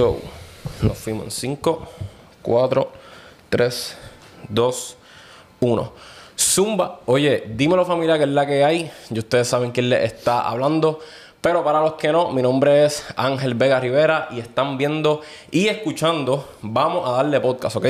So, nos fuimos en 5, 4, 3, 2, 1. Zumba, oye, dímelo familia que es la que hay. Y ustedes saben quién les está hablando. Pero para los que no, mi nombre es Ángel Vega Rivera y están viendo y escuchando Vamos a darle podcast, ¿ok?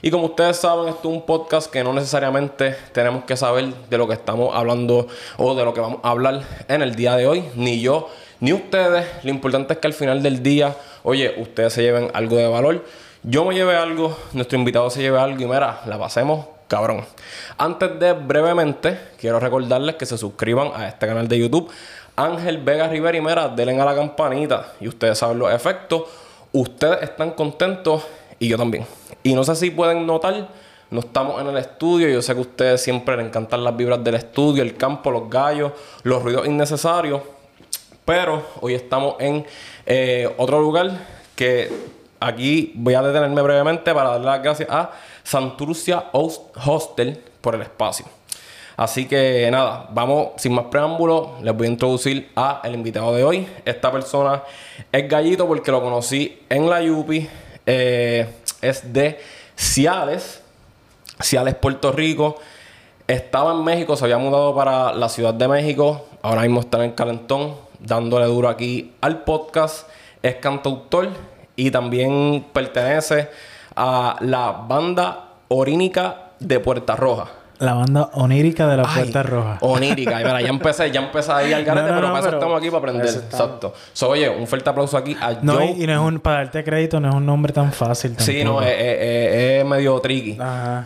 Y como ustedes saben, esto es un podcast que no necesariamente tenemos que saber de lo que estamos hablando o de lo que vamos a hablar en el día de hoy, ni yo ni ustedes. Lo importante es que al final del día, oye, ustedes se lleven algo de valor. Yo me lleve algo, nuestro invitado se lleve algo y mira, la pasemos cabrón. Antes de brevemente, quiero recordarles que se suscriban a este canal de YouTube. Ángel Vega Rivera y mira, denle a la campanita y ustedes saben los efectos. Ustedes están contentos y yo también. Y no sé si pueden notar, no estamos en el estudio. Yo sé que a ustedes siempre les encantan las vibras del estudio, el campo, los gallos, los ruidos innecesarios. Pero hoy estamos en eh, otro lugar que aquí voy a detenerme brevemente para darle las gracias a Santurcia Hostel por el espacio. Así que nada, vamos sin más preámbulos, les voy a introducir a el invitado de hoy. Esta persona es Gallito porque lo conocí en la Yupi. Eh, es de Ciales, Ciales, Puerto Rico. Estaba en México, se había mudado para la Ciudad de México. Ahora mismo está en Calentón dándole duro aquí al podcast. Es cantautor y también pertenece a la banda Orínica de Puerta Roja. La banda onírica de la Puerta Roja. Onírica. ya empecé, ya empecé ahí al garete, pero para eso estamos aquí para aprender. Exacto. So, oye, un fuerte aplauso aquí a no, Joe. Y, no es un, para darte crédito, no es un nombre tan fácil. Tampoco. Sí, no, es, medio tricky.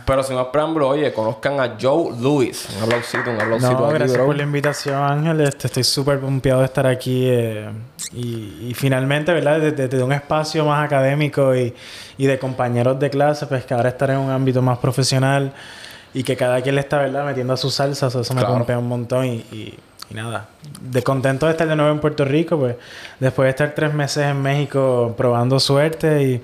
Pero sin más preámbulo, oye, conozcan a Joe Lewis. Un aplausito, un aplausito no, gracias por la invitación, Ángel. Este, estoy súper pompeado de estar aquí. Eh, y, finalmente, ¿verdad? Desde, un espacio más académico y, y de compañeros de clase, pues que ahora estar en un ámbito más profesional y que cada quien le está, ¿verdad?, metiendo a sus salsas, eso me pompea un montón y, y, nada. De contento de estar de nuevo en Puerto Rico, pues después de estar tres meses en México probando suerte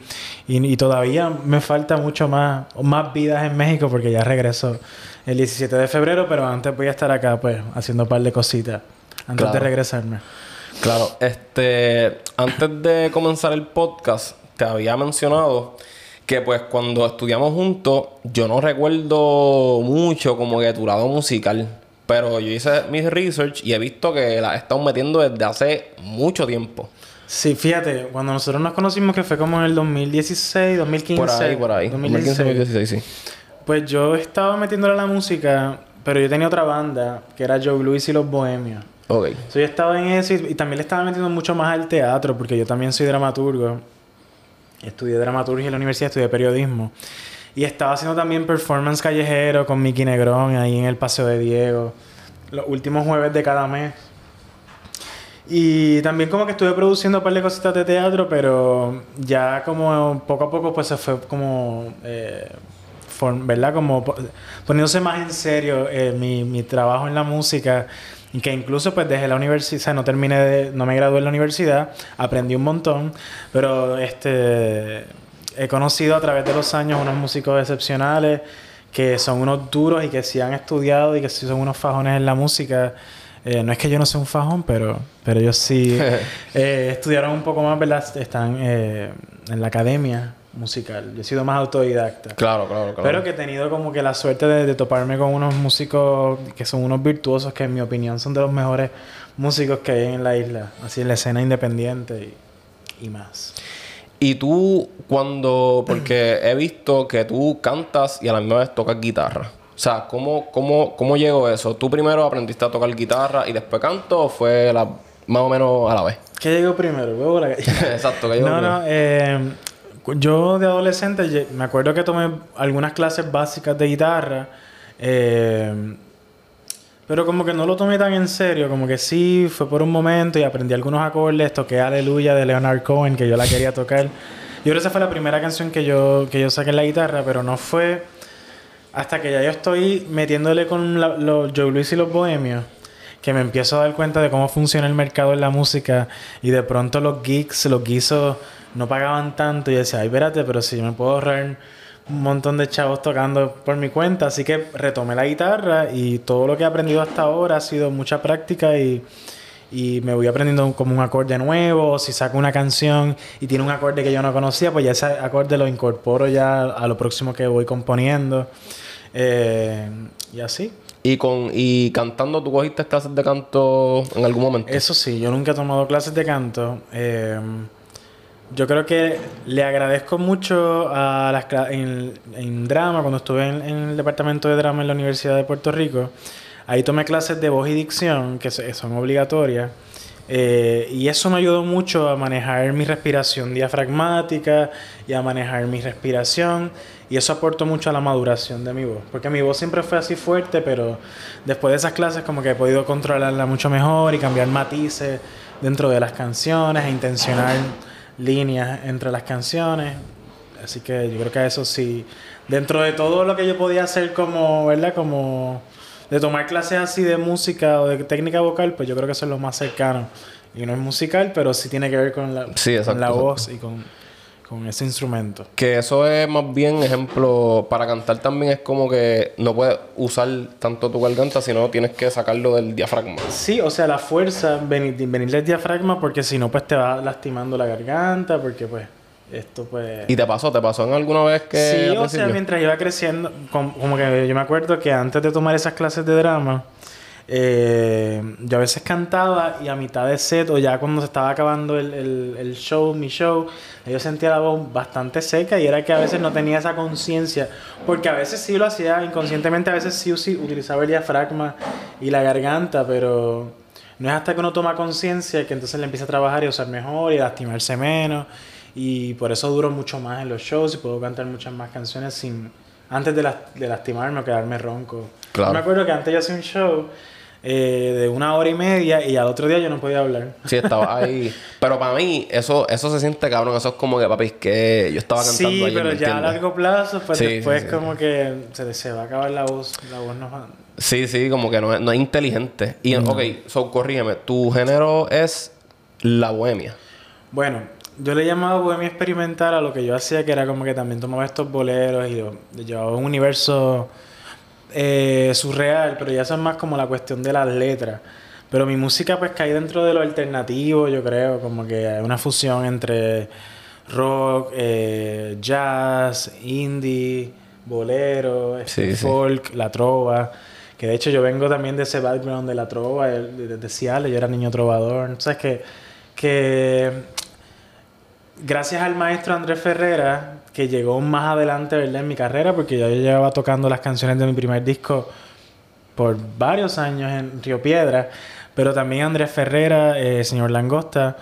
y, y, todavía me falta mucho más, más vidas en México porque ya regreso el 17 de febrero, pero antes voy a estar acá, pues, haciendo un par de cositas antes de regresarme. Claro, este, antes de comenzar el podcast, te había mencionado que pues cuando estudiamos juntos, yo no recuerdo mucho como que tu lado musical. Pero yo hice mis research y he visto que la he estado metiendo desde hace mucho tiempo. Sí, fíjate, cuando nosotros nos conocimos, que fue como en el 2016, 2015. Por ahí, por ahí. 2015, 2016, sí. Pues yo estaba metiéndole a la música, pero yo tenía otra banda, que era Joe Luis y los Bohemios. Ok. So, yo estaba en eso y, y, también le estaba metiendo mucho más al teatro, porque yo también soy dramaturgo. Estudié dramaturgia en la universidad, estudié periodismo. Y estaba haciendo también performance callejero con Mickey Negrón ahí en el Paseo de Diego. Los últimos jueves de cada mes. Y también como que estuve produciendo un par de cositas de teatro, pero ya como poco a poco pues se fue como... Eh, ¿Verdad? Como poniéndose más en serio eh, mi, mi trabajo en la música y que incluso pues desde la universidad, o sea, no terminé de, no me gradué en la universidad, aprendí un montón, pero este he conocido a través de los años unos músicos excepcionales que son unos duros y que sí han estudiado y que sí son unos fajones en la música. Eh, no es que yo no sea un fajón, pero, pero ellos sí eh, estudiaron un poco más, ¿verdad? Están eh, en la academia musical. Yo he sido más autodidacta. Claro, claro, claro. Pero que he tenido como que la suerte de, toparme con unos músicos que son unos virtuosos, que en mi opinión son de los mejores músicos que hay en la isla. Así en la escena independiente y, más. Y tú, cuando. Porque he visto que tú cantas y a la misma vez tocas guitarra. O sea, ¿cómo, cómo, cómo llegó eso? ¿Tú primero aprendiste a tocar guitarra y después canto o fue la, más o menos a la vez? ¿Qué llegó primero? Exacto, ¿qué llegó no, primero? No, eh, yo de adolescente me acuerdo que tomé algunas clases básicas de guitarra, eh, pero como que no lo tomé tan en serio, como que sí, fue por un momento y aprendí algunos acordes, toqué Aleluya de Leonard Cohen, que yo la quería tocar. Yo creo que esa fue la primera canción que yo, que yo saqué en la guitarra, pero no fue hasta que ya yo estoy metiéndole con los Joe Luis y los Bohemios que me empiezo a dar cuenta de cómo funciona el mercado en la música y de pronto los geeks, los guisos no pagaban tanto y decía, ay, espérate, pero si yo me puedo ahorrar un montón de chavos tocando por mi cuenta, así que retomé la guitarra y todo lo que he aprendido hasta ahora ha sido mucha práctica y, y me voy aprendiendo como un acorde nuevo, o si saco una canción y tiene un acorde que yo no conocía, pues ya ese acorde lo incorporo ya a lo próximo que voy componiendo. Eh, y así. ¿Y, con, ¿Y cantando tú cogiste clases de canto en algún momento? Eso sí, yo nunca he tomado clases de canto. Eh, yo creo que le agradezco mucho a las en, en drama, cuando estuve en, el departamento de drama en la Universidad de Puerto Rico. Ahí tomé clases de voz y dicción, que son obligatorias. Eh, y eso me ayudó mucho a manejar mi respiración diafragmática y a manejar mi respiración. Y eso aportó mucho a la maduración de mi voz. Porque mi voz siempre fue así fuerte, pero después de esas clases como que he podido controlarla mucho mejor y cambiar matices dentro de las canciones e intencionar líneas entre las canciones. Así que yo creo que eso sí, dentro de todo lo que yo podía hacer como, ¿verdad? Como de tomar clases así de música o de técnica vocal, pues yo creo que eso es lo más cercano. Y no es musical, pero sí tiene que ver con la, la voz y con, con, ese instrumento. Que eso es más bien ejemplo, para cantar también es como que no puedes usar tanto tu garganta, sino tienes que sacarlo del diafragma. Sí, o sea, la fuerza, venir, venir del diafragma, porque si no, pues te va lastimando la garganta, porque pues esto pues... ¿Y te pasó? ¿Te pasó en alguna vez que... Sí, o sea, mientras iba creciendo, como, que yo me acuerdo que antes de tomar esas clases de drama, eh, yo a veces cantaba y a mitad de set o ya cuando se estaba acabando el, el, show, mi show, yo sentía la voz bastante seca y era que a veces no tenía esa conciencia, porque a veces sí lo hacía inconscientemente, a veces sí, sí utilizaba el diafragma y la garganta, pero no es hasta que uno toma conciencia que entonces le empieza a trabajar y a usar mejor y a lastimarse menos. Y por eso duro mucho más en los shows y puedo cantar muchas más canciones sin antes de, de lastimarme o quedarme ronco. Claro. me acuerdo que antes yo hacía un show eh, de una hora y media y al otro día yo no podía hablar. Sí, estaba ahí. pero para mí, eso, eso se siente cabrón. Eso es como que, papi, que yo estaba cantando Sí, pero ya a largo plazo, pues después como que se, se, va a acabar la voz. La voz no Sí, sí, como que no es, no es inteligente. Y, ok, so, corrígeme. Tu género es la bohemia. Bueno, yo le llamaba bohemia experimental a lo que yo hacía, que era como que también tomaba estos boleros y lo, llevaba un universo eh, surreal, pero ya eso es más como la cuestión de las letras. Pero mi música pues cae dentro de lo alternativo, yo creo, como que hay una fusión entre rock, eh, jazz, indie, bolero, este, folk, la trova. Que de hecho yo vengo también de ese background de la trova, de, de, yo era niño trovador. Entonces que, que gracias al maestro Andrés Ferrera, que llegó más adelante ¿verdad? en mi carrera, porque yo llevaba tocando las canciones de mi primer disco por varios años en Río Piedra, pero también Andrés Ferrera, eh, señor Langosta,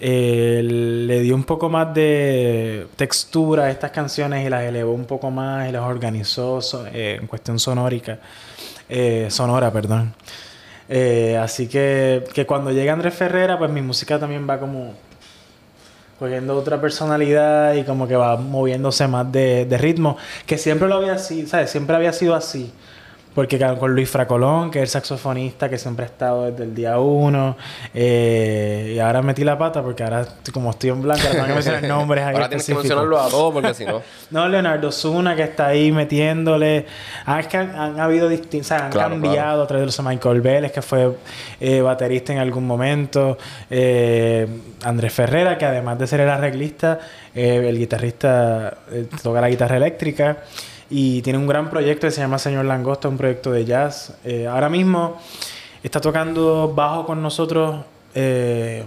eh, le dio un poco más de textura a estas canciones y las elevó un poco más y las organizó eh, en cuestión sonórica, sonora, perdón. así que, que cuando llega Andrés Ferrera, pues mi música también va como cogiendo otra personalidad y como que va moviéndose más de, ritmo, que siempre lo había así, ¿sabes? Siempre había sido así. Porque con Luis Fracolón, que es el saxofonista que siempre ha estado desde el día uno, eh, y ahora metí la pata porque ahora, como estoy en blanco, ahora tengo que mencionar nombres ahí. Ahora tienes que mencionarlo a todos porque si no. no, Leonardo Zuna, que está ahí metiéndole. Ah, es que han, habido distintos, han cambiado a través de los Michael Vélez, que fue eh, baterista en algún momento. Eh, Andrés Ferrera, que además de ser el arreglista, el guitarrista toca la guitarra eléctrica y tiene un gran proyecto que se llama Señor Langosta, un proyecto de jazz. Eh, ahora mismo está tocando bajo con nosotros eh,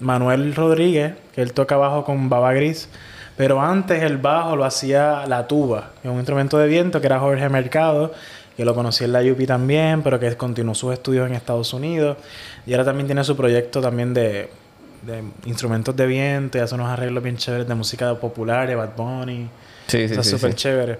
Manuel Rodríguez, que él toca bajo con Baba Gris, pero antes el bajo lo hacía la tuba, que es un instrumento de viento que era Jorge Mercado, que lo conocí en la UPI también, pero que continuó sus estudios en Estados Unidos y ahora también tiene su proyecto también de, de instrumentos de viento y hace unos arreglos bien chéveres de música popular, de Bad Bunny. Sí, sí, Está súper chévere.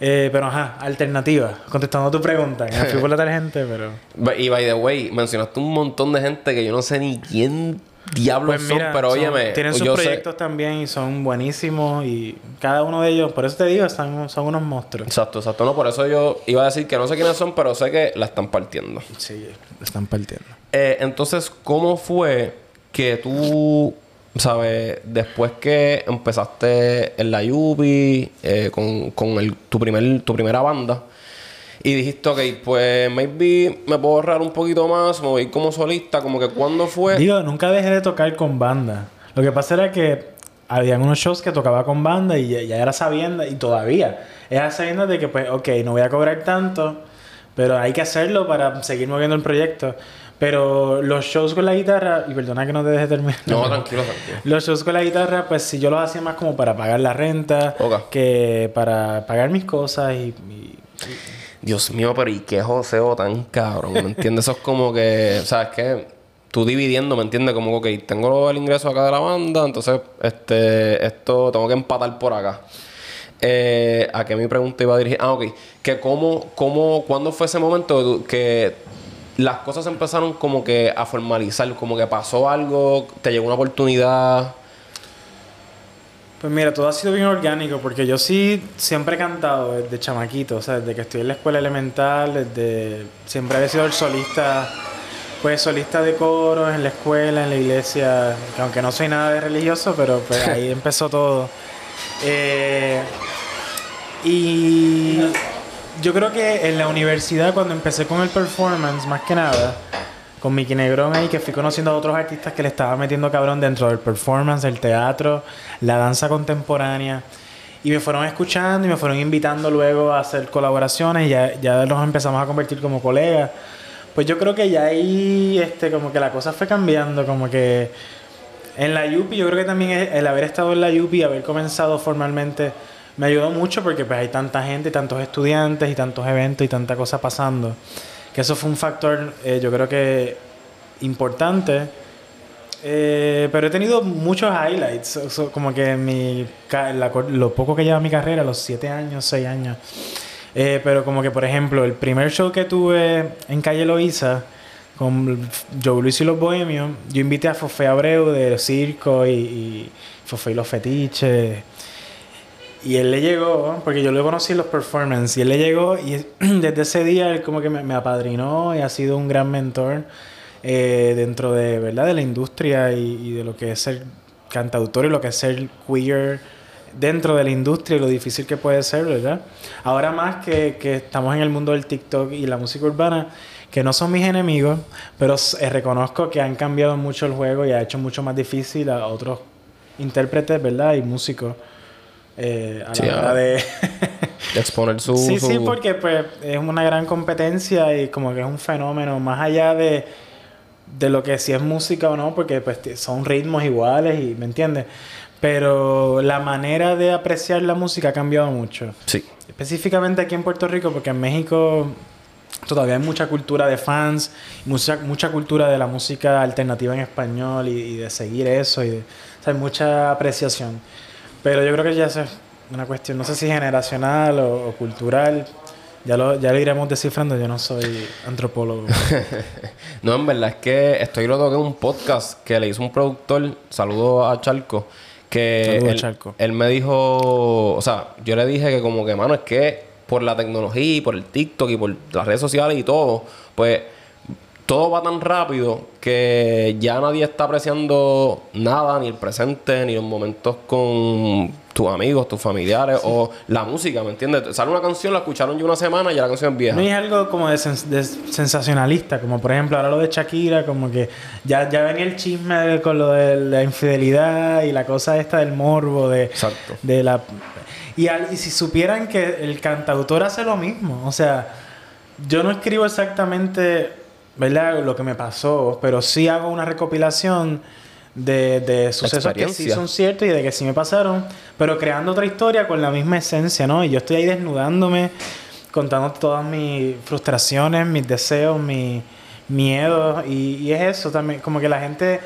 Eh, pero ajá, alternativa. Contestando tu pregunta. Me fui por la gente, pero. Y by the way, mencionaste un montón de gente que yo no sé ni quién diablos pues son, pero óyeme. Tienen sus proyectos también y son buenísimos. Y cada uno de ellos, por eso te digo, están, son unos monstruos. Exacto, exacto. No, por eso yo iba a decir que no sé quiénes son, pero sé que la están partiendo. Sí, la están partiendo. Eh, entonces, ¿cómo fue que tú ¿sabes? Después que empezaste en la Yubi, eh, con, el, tu, primer, tu primera banda, Y dijiste, ok, pues maybe me puedo ahorrar un poquito más, me voy como solista, como que cuándo fue. Digo, nunca dejé de tocar con banda. Lo que pasa era que habían unos shows que tocaba con banda y ya, ya era sabiendo, y todavía, era sabiendo de que, pues, ok, no voy a cobrar tanto, pero hay que hacerlo para seguir moviendo el proyecto. Pero los shows con la guitarra, y perdona que no te deje terminar. No, tranquilo, tranquilo. Los shows con la guitarra, pues si yo los hacía más como para pagar la renta, que para pagar mis cosas y, y- Dios mío, pero ¿y qué joseo tan cabrón? ¿Me entiendes? Eso es como que, o sea, es que tú dividiendo, ¿me entiendes? Como que, ok, tengo el ingreso acá de la banda, entonces, este, esto tengo que empatar por acá. Eh, ¿A qué mi pregunta iba a dirigir? Ah, ok. Que cómo, cómo, ¿cuándo fue ese momento que las cosas empezaron como que a formalizar? Como que pasó algo, te llegó una oportunidad. Pues mira, todo ha sido bien orgánico porque yo sí siempre he cantado desde chamaquito, o sea, desde que estoy en la escuela elemental, desde siempre había sido el solista, pues solista de coros en la escuela, en la iglesia, que aunque no soy nada de religioso, pero pues ahí empezó todo. Eh, y yo creo que en la universidad cuando empecé con el performance, más que nada, con Mickey Negrón ahí, que fui conociendo a otros artistas que le estaba metiendo cabrón dentro del performance, el teatro, la danza contemporánea. Y me fueron escuchando y me fueron invitando luego a hacer colaboraciones y ya, ya nos empezamos a convertir como colegas. Pues yo creo que ya ahí este, como que la cosa fue cambiando, como que en la Yupi, yo creo que también el haber estado en la Yupi y haber comenzado formalmente me ayudó mucho porque pues hay tanta gente, tantos estudiantes y tantos eventos y tanta cosa pasando. Que eso fue un factor, eh, yo creo que importante. Eh, pero he tenido muchos highlights, como que mi, lo poco que lleva mi carrera, los 7 años, 6 años. Eh, pero como que, por ejemplo, el primer show que tuve en Calle Loíza con Joe Luis y los Bohemios, yo invité a Fofé Abreu de Circo y, y Fofé y los Fetiches. Y él le llegó, porque yo lo conocí los performances, y él le llegó y desde ese día él como que me, apadrinó y ha sido un gran mentor eh, dentro de, ¿verdad? de la industria y, y de lo que es ser cantautor y lo que es ser queer dentro de la industria y lo difícil que puede ser, ¿verdad? Ahora más que, que estamos en el mundo del TikTok y la música urbana, que no son mis enemigos, pero eh, reconozco que han cambiado mucho el juego y ha hecho mucho más difícil a otros intérpretes, ¿verdad? Y músicos eh, a Sí, la hora ah. de... De exponer su... sí, sí, porque pues es una gran competencia y como que es un fenómeno más allá de, de lo que si es música o no, porque pues son ritmos iguales y, ¿me entiendes? Pero la manera de apreciar la música ha cambiado mucho. Sí. Específicamente aquí en Puerto Rico, porque en México todavía hay mucha cultura de fans, mucha, mucha cultura de la música alternativa en español y, y de seguir eso, y de, o sea, hay mucha apreciación. Pero yo creo que ya eso es una cuestión, no sé si generacional o, o cultural, ya lo, ya lo iremos descifrando, yo no soy antropólogo. No, en verdad es que estoy lo toqué en un podcast que le hizo un productor, saludo a Charco, que él, Charco. él me dijo, o sea, yo le dije que como que, mano, es que por la tecnología y por el TikTok y por las redes sociales y todo, pues todo va tan rápido que ya nadie está apreciando nada, ni el presente, ni los momentos con tus amigos, tus familiares o la música, ¿me entiendes? Sale una canción, la escucharon ya una semana y ya la canción es vieja. No es algo como de, sens- de sensacionalista, como por ejemplo ahora lo de Shakira, como que ya, ya venía el chisme de- con lo de la infidelidad y la cosa esta del morbo, de, Exacto. de la... Y, al- y si supieran que el cantautor hace lo mismo, o sea, yo no escribo exactamente, ¿verdad? Lo que me pasó, pero sí hago una recopilación de, de sucesos que sí son ciertos y de que sí me pasaron, pero creando otra historia con la misma esencia, ¿no? Y yo estoy ahí desnudándome, contando todas mis frustraciones, mis deseos, mis miedos, y, y es eso también, como que la gente...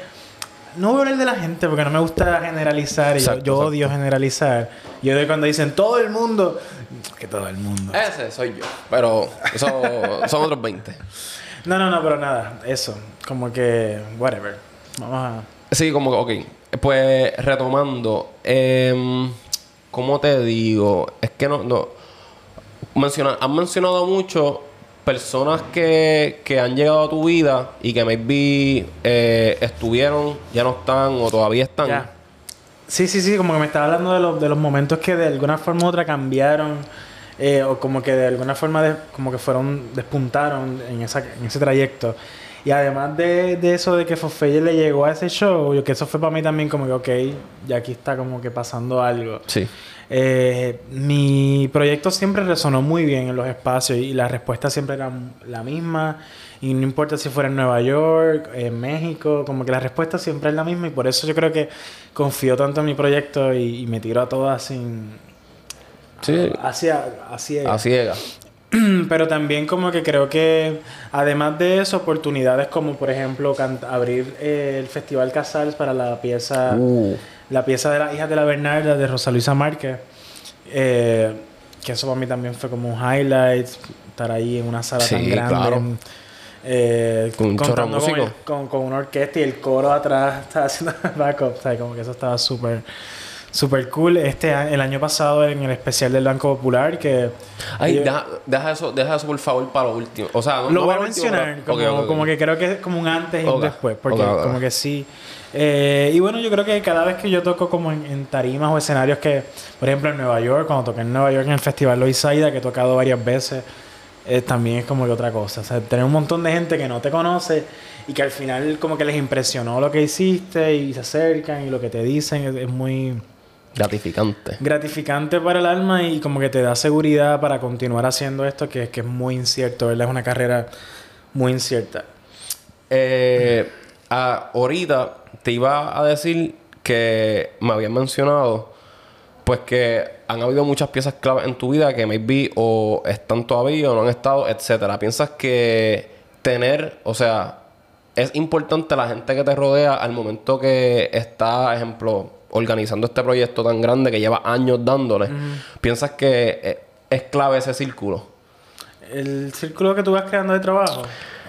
No voy a hablar de la gente porque no me gusta generalizar. y yo- Exacto, yo exacto. odio generalizar. Yo odio cuando dicen todo el mundo. Que todo el mundo. Ese soy yo. Pero eso son otros 20. No, no, no, pero nada. Eso. Como que. Whatever. Vamos a. Sí, como que, ok. Pues retomando. em, ¿Cómo te digo? Es que no. no menciona, han mencionado mucho personas que, que han llegado a tu vida y que maybe eh, estuvieron, ya no están o todavía están. Ya. Sí, sí, sí. Como que me estaba hablando de los, de los momentos que de alguna forma u otra cambiaron eh, o como que de alguna forma de- como que fueron, despuntaron en, esa, en ese trayecto. Y además de, de eso de que Fofeye le llegó a ese show, yo que eso fue para mí también como que, ok, ya aquí está como que pasando algo. Sí. Eh, mi proyecto siempre resonó muy bien en los espacios y la respuesta siempre era la misma. Y no importa si fuera en Nueva York, en México, como que la respuesta siempre es la misma. Y por eso yo creo que confío tanto en mi proyecto y, y me tiro a todas sin. Sí. Hacia, A ciega. Pero también como que creo que además de eso, oportunidades como por ejemplo abrir eh, el Festival Casals para la pieza Uh. la pieza de las hijas de la Bernarda de Rosa Luisa Márquez. eh, que eso para mí también fue como un highlight, estar ahí en una sala Sí, tan grande. claro. eh, Con un contando con, el- músicos. con, con una orquesta y el coro atrás estaba haciendo backup. ¿sabes? Como que eso estaba súper súper cool. Este el año pasado en el especial del Banco Popular que Ay, yo- deja, deja eso, deja eso por favor para lo último. O sea, no, lo no voy a último, mencionar pero- como, ok, ok, ok. como que creo que es como un antes y un después porque como que sí Eh, y bueno yo creo que cada vez que yo toco como en, en tarimas o escenarios que por ejemplo en Nueva York cuando toqué en Nueva York en el festival Loisaida que he tocado varias veces eh, también es como que otra cosa o sea tener un montón de gente que no te conoce y que al final como que les impresionó lo que hiciste y se acercan y lo que te dicen es- es muy Gratificante. gratificante para el alma y como que te da seguridad para continuar haciendo esto que, que es muy incierto, ¿verdad? Es una carrera muy incierta. Eh, ah, ahorita te iba a decir que me habían mencionado pues que han habido muchas piezas claves en tu vida que maybe o están todavía o no han estado, etcétera. ¿Piensas que tener, o sea, es importante la gente que te rodea al momento que está, ejemplo, organizando este proyecto tan grande que lleva años dándole? ¿Piensas que eh, es clave ese círculo? El círculo que tú vas creando de trabajo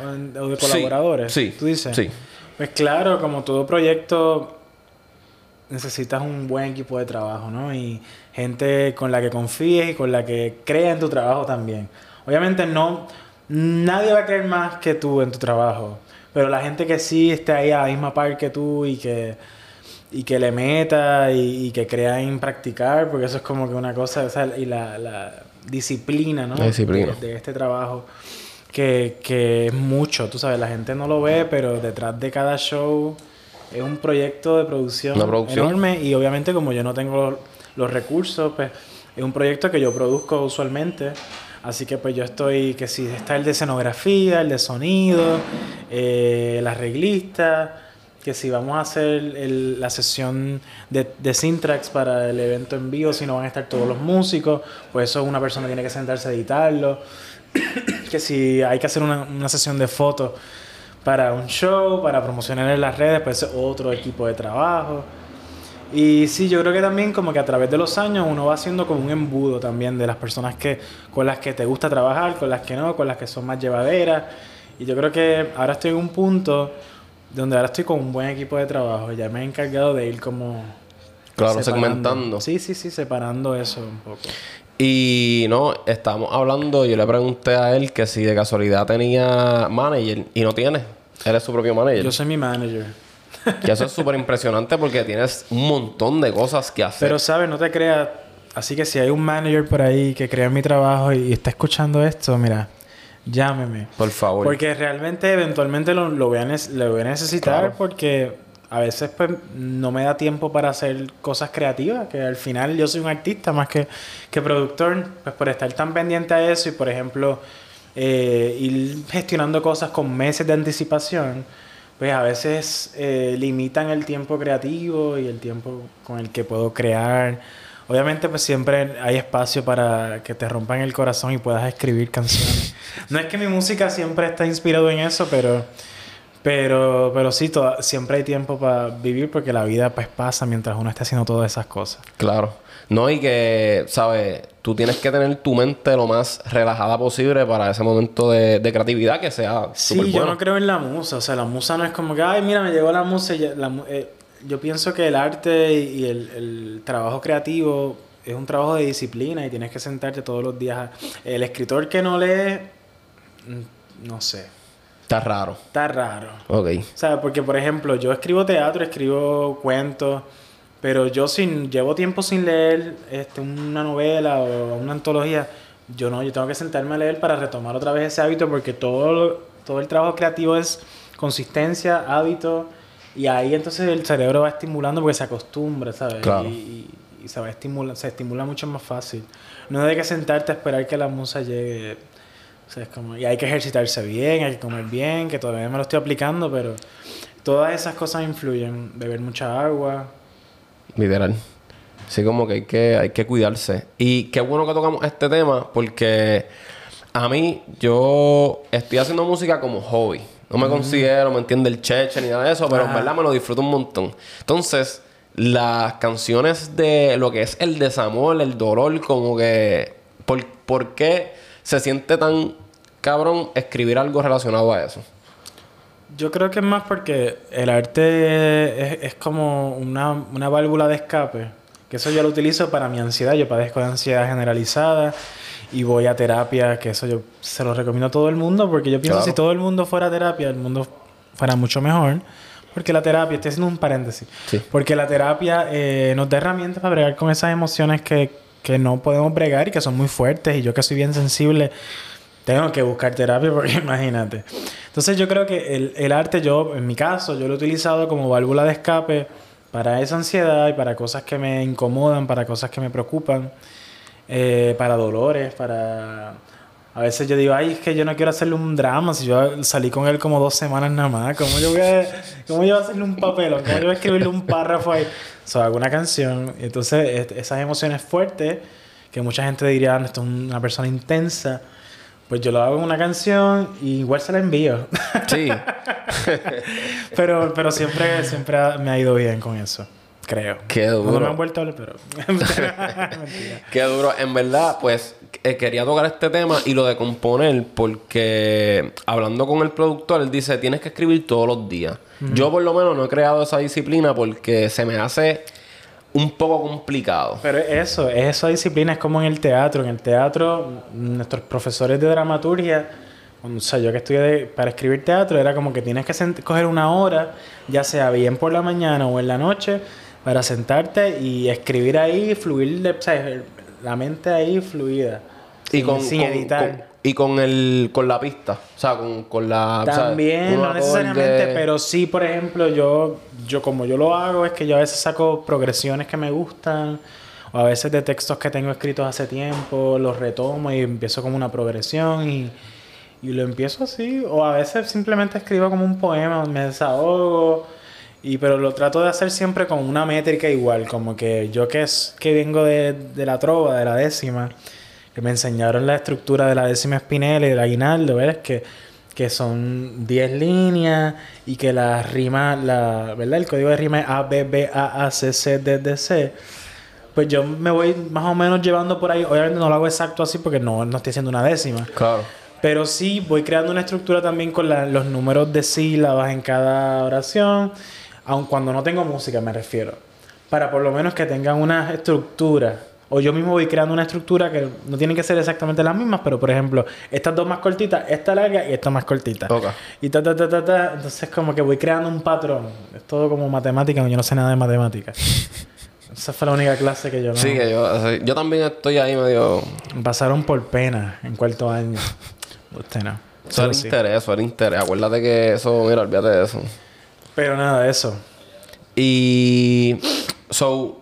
o, de Sí, colaboradores, sí, tú dices. sí. Pues claro, como todo proyecto necesitas un buen equipo de trabajo, ¿no? Y gente con la que confíes y con la que crea en tu trabajo también. Obviamente no, nadie va a creer más que tú en tu trabajo, pero la gente que sí esté ahí a la misma par que tú y que, y que le meta y, y que crea en practicar, porque eso es como que una cosa, o sea, y la, la disciplina, ¿no? La disciplina. De, de este trabajo. Que, que es mucho, tú sabes, la gente no lo ve, pero detrás de cada show es un proyecto de producción, enorme y obviamente como yo no tengo los, los recursos, pues es un proyecto que yo produzco usualmente. Así que pues yo estoy, que si está el de escenografía, el de sonido, eh, el arreglista, que si vamos a hacer la sesión de, de Syntrax para el evento en vivo, si no van a estar todos los músicos, pues eso una persona tiene que sentarse a editarlo. que si hay que hacer una, una sesión de fotos para un show, para promocionar en las redes, pues es otro equipo de trabajo. Y sí, yo creo que también como que a través de los años uno va haciendo como un embudo también de las personas que con las que te gusta trabajar, con las que no, con las que son más llevaderas. Y yo creo que ahora estoy en un punto donde ahora estoy con un buen equipo de trabajo. Ya me he encargado de ir como... Claro, separando. segmentando. Sí, sí, sí, separando eso un poco. Y no, estábamos hablando, yo le pregunté a él que si de casualidad tenía manager y no tiene. Él es su propio manager. Yo soy mi manager. Que eso es súper impresionante porque tienes un montón de cosas que hacer. Pero, ¿sabes? No te creas. Así que si hay un manager por ahí que crea mi trabajo y, y está escuchando esto, mira, llámeme. Por favor. Porque realmente, eventualmente lo, lo voy, a lo voy a necesitar Claro. porque a veces pues no me da tiempo para hacer cosas creativas, que al final yo soy un artista más que, que productor, pues por estar tan pendiente a eso y por ejemplo eh, ir gestionando cosas con meses de anticipación, pues a veces eh, limitan el tiempo creativo y el tiempo con el que puedo crear. Obviamente, pues siempre hay espacio para que te rompan el corazón y puedas escribir canciones. No es que mi música siempre está inspirado en eso, pero, pero, pero sí, toda- siempre hay tiempo para vivir porque la vida pues pasa mientras uno está haciendo todas esas cosas. Claro. No, y que, ¿sabes? Tú tienes que tener tu mente lo más relajada posible para ese momento de, de creatividad que sea Sí, yo bueno. no creo en la musa. O sea, la musa no es como que, ay, mira, me llegó la musa. y la eh, yo pienso que el arte y el, el trabajo creativo es un trabajo de disciplina y tienes que sentarte todos los días. El escritor que no lee, no sé, Está raro. está raro. Ok. Sea, porque por ejemplo, yo escribo teatro, escribo cuentos, pero yo sin llevo tiempo sin leer este, una novela o una antología, yo no, yo tengo que sentarme a leer para retomar otra vez ese hábito porque todo, todo el trabajo creativo es consistencia, hábito y ahí entonces el cerebro va estimulando porque se acostumbra, ¿sabes? Claro. Y, y se va estimula, se estimula mucho más fácil. No hay que sentarte a esperar que la musa llegue. O sea, es como, y hay que ejercitarse bien, hay que comer bien, que todavía me lo estoy aplicando, pero todas esas cosas influyen. Beber mucha agua. Literal. Sí, como que hay que, hay que cuidarse. Y qué bueno que tocamos este tema porque a mí yo estoy haciendo música como hobby. No me considero, me entiende el cheche ni nada de eso, pero en verdad me lo disfruto un montón. Entonces, las canciones de lo que es el desamor, el dolor, como que... ¿Por, por qué se siente tan cabrón escribir algo relacionado a eso? Yo creo que es más porque el arte es, es como una, una válvula de escape. Que eso yo lo utilizo para mi ansiedad. Yo padezco de ansiedad generalizada y voy a terapia, que eso yo se lo recomiendo a todo el mundo porque yo pienso Claro. si todo el mundo fuera a terapia, el mundo fuera mucho mejor. Porque la terapia, estoy haciendo un paréntesis, Sí. porque la terapia eh, nos da herramientas para bregar con esas emociones que, que no podemos bregar y que son muy fuertes. Y yo que soy bien sensible, tengo que buscar terapia porque imagínate. Entonces yo creo que el, el arte, yo, en mi caso, yo lo he utilizado como válvula de escape para esa ansiedad y para cosas que me incomodan, para cosas que me preocupan, eh, para dolores, para... A veces yo digo, ay, es que yo no quiero hacerle un drama. Si yo salí con él como dos semanas nada más, ¿cómo yo voy a, cómo yo voy a hacerle un papelón? ¿Cómo yo voy a escribirle un párrafo ahí? O sea, hago una canción. Entonces, est- esas emociones fuertes, que mucha gente diría, "Ah, esto es una persona intensa, pues yo lo hago en una canción y igual se la envío. Sí. pero, pero siempre, siempre me ha ido bien con eso, creo. Qué No duro. me han vuelto a hablar, pero... Qué duro. En verdad, pues eh, quería tocar este tema y lo de componer porque hablando con el productor, él dice, tienes que escribir todos los días. Yo por lo menos no he creado esa disciplina porque se me hace un poco complicado. Pero eso, esa disciplina es como en el teatro. En el teatro, nuestros profesores de dramaturgia, o sea, yo que estudié de- para escribir teatro, era como que tienes que coger una hora, ya sea bien por la mañana o en la noche, para sentarte y escribir ahí, fluir, de, o sea, la mente ahí fluida. Y sin- con, sin con- editar. con- y con el con la pista, o sea, con, con la También, no necesariamente, pero sí, por ejemplo, yo, yo como yo lo hago, es que yo a veces saco progresiones que me gustan, o a veces de textos que tengo escritos hace tiempo, los retomo y empiezo como una progresión y, y lo empiezo así, o a veces simplemente escribo como un poema, me desahogo, y pero lo trato de hacer siempre con una métrica igual, como que yo que es que vengo de, de la trova, de la décima, que me enseñaron la estructura de la décima espinel y del aguinaldo, ¿ves? Que, que son 10 líneas y que la rima, la, ¿verdad? El código de rima es A, B, B, A, A, C, C, D, D, C. Pues yo me voy más o menos llevando por ahí. Obviamente no lo hago exacto así porque no, no estoy haciendo una décima. Claro. Pero sí voy creando una estructura también con la- los números de sílabas en cada oración, aun cuando no tengo música me refiero, para por lo menos que tengan una estructura. O yo mismo voy creando una estructura que no tienen que ser exactamente las mismas, pero por ejemplo, estas dos más cortitas, esta larga y esta más cortita. Ok. Y ta, ta, ta, ta, ta. Entonces como que voy creando un patrón. Es todo como matemática, yo no sé nada de matemáticas. Esa fue la única clase que yo no... Sí, que yo, yo también estoy ahí medio Me pasaron por pena en cuarto año. Usted no. Eso era sí. interés, eso era interés. Acuérdate que eso, mira, olvídate de eso. Pero nada, eso. Y. So,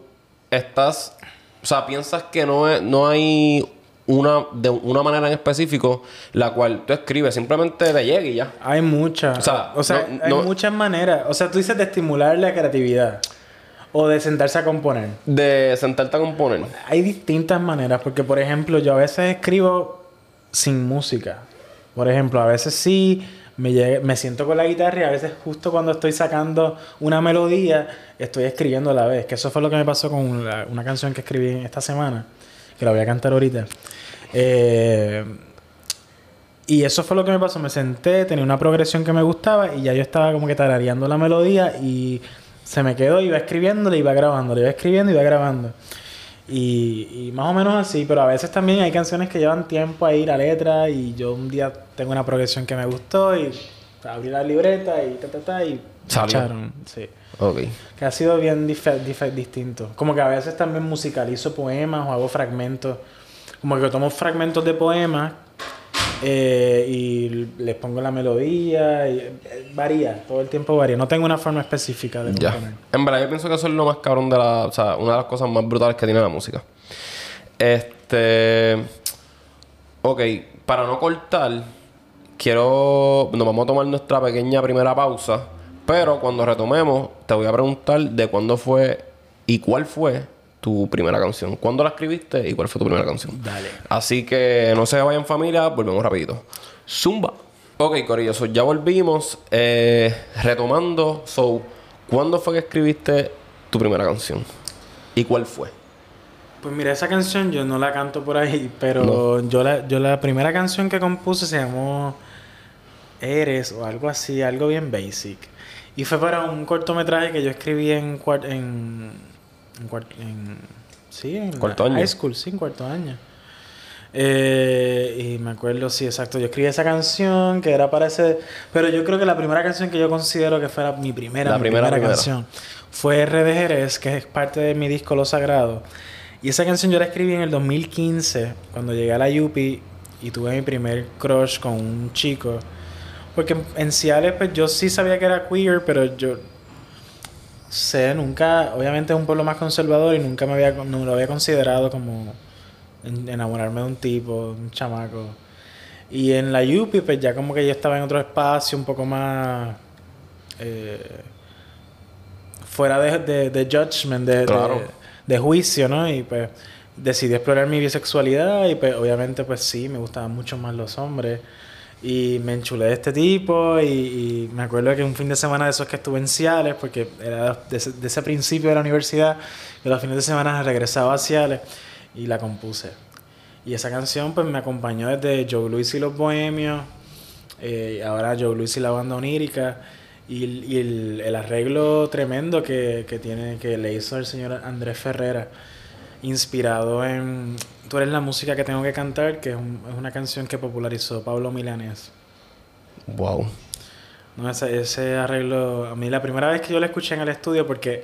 estás. O sea, piensas que no, es- no hay una, de una manera en específico la cual tú escribes, simplemente te llega y ya. Hay muchas. O sea, o sea no- hay no- muchas maneras. O sea, tú dices de estimular la creatividad. O de sentarse a componer. De sentarte a componer. Hay distintas maneras. Porque, por ejemplo, yo a veces escribo sin música. Por ejemplo, a veces sí me, llega- me siento con la guitarra y a veces justo cuando estoy sacando una melodía, estoy escribiendo a la vez. Que eso fue lo que me pasó con una canción que escribí esta semana. Que la voy a cantar ahorita. Eh, y eso fue lo que me pasó. Me senté, tenía una progresión que me gustaba y ya yo estaba como que tarareando la melodía y se me quedó, iba escribiéndole, iba grabándole, iba escribiendo y iba grabando. Y, y más o menos así, pero a veces también hay canciones que llevan tiempo a ir a letra y yo un día tengo una progresión que me gustó y abrí la libreta y ta ta ta y echaron, sí. Ok. Que ha sido bien distinto. Como que a veces también musicalizo poemas o hago fragmentos como que tomo fragmentos de poemas eh, y les pongo la melodía y eh, varía, todo el tiempo varía. No tengo una forma específica de Ya. componer. En verdad, yo pienso que eso es lo más cabrón de la. O sea, una de las cosas más brutales que tiene la música. Este. Ok, para no cortar, quiero. Nos vamos a tomar nuestra pequeña primera pausa. Pero cuando retomemos, te voy a preguntar de cuándo fue y cuál fue tu primera canción. ¿Cuándo la escribiste y cuál fue tu primera canción? Dale. Así que no se vayan familia, volvemos rapidito. Zumba. Ok, Corillo, so, ya volvimos. Eh, retomando, so, ¿cuándo fue que escribiste tu primera canción? ¿Y cuál fue? Pues mira, esa canción yo no la canto por ahí, pero yo, la, yo la primera canción que compuse se llamó Eres o algo así, algo bien basic. Y fue para un cortometraje que yo escribí en en, en, en- sí, en Cuarto año. high school, sí, en cuarto año. Eh, y me acuerdo, sí, exacto. Yo escribí esa canción que era para ese. Pero yo creo que la primera canción que yo considero que fuera mi primera, La mi primera, primera. canción fue R de Jerez, que es parte de mi disco Lo Sagrado. Y esa canción yo la escribí en el 2015, cuando llegué a la Yupi y tuve mi primer crush con un chico. Porque en Ciales, pues yo sí sabía que era queer, pero yo sé, nunca, obviamente es un pueblo más conservador y nunca me había, no lo había considerado como en- enamorarme de un tipo, un chamaco. Y en la Yupi, pues ya como que yo estaba en otro espacio un poco más eh, fuera de, de, de judgment, de, de juicio, ¿no? Y pues decidí explorar mi bisexualidad y pues obviamente pues sí, me gustaban mucho más los hombres. Y me enchulé de este tipo y, y me acuerdo que un fin de semana de esos que estuve en Ciales, porque era de ese, de ese principio de la universidad, que los fines de semana regresaba a Ciales y la compuse. Y esa canción pues me acompañó desde Joe Luis y los Bohemios, eh, ahora Joe Luis y la banda onírica, y, y el, el arreglo tremendo que, que tiene, que le hizo el señor Andrés Ferrera, inspirado en Tú eres la música que tengo que cantar, que es, un- es una canción que popularizó Pablo Milanés. Wow. No, ese, ese arreglo, a mí la primera vez que yo lo escuché en el estudio, porque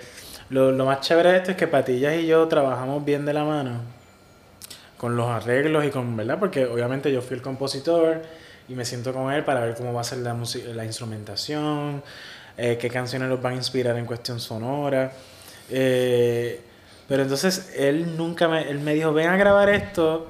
lo, lo más chévere de esto es que Patillas y yo trabajamos bien de la mano con los arreglos y con, ¿verdad? Porque obviamente yo fui el compositor y me siento con él para ver cómo va a ser la, la instrumentación, eh, qué canciones los van a inspirar en cuestión sonora. Eh, pero entonces él nunca me, él me dijo, ven a grabar esto,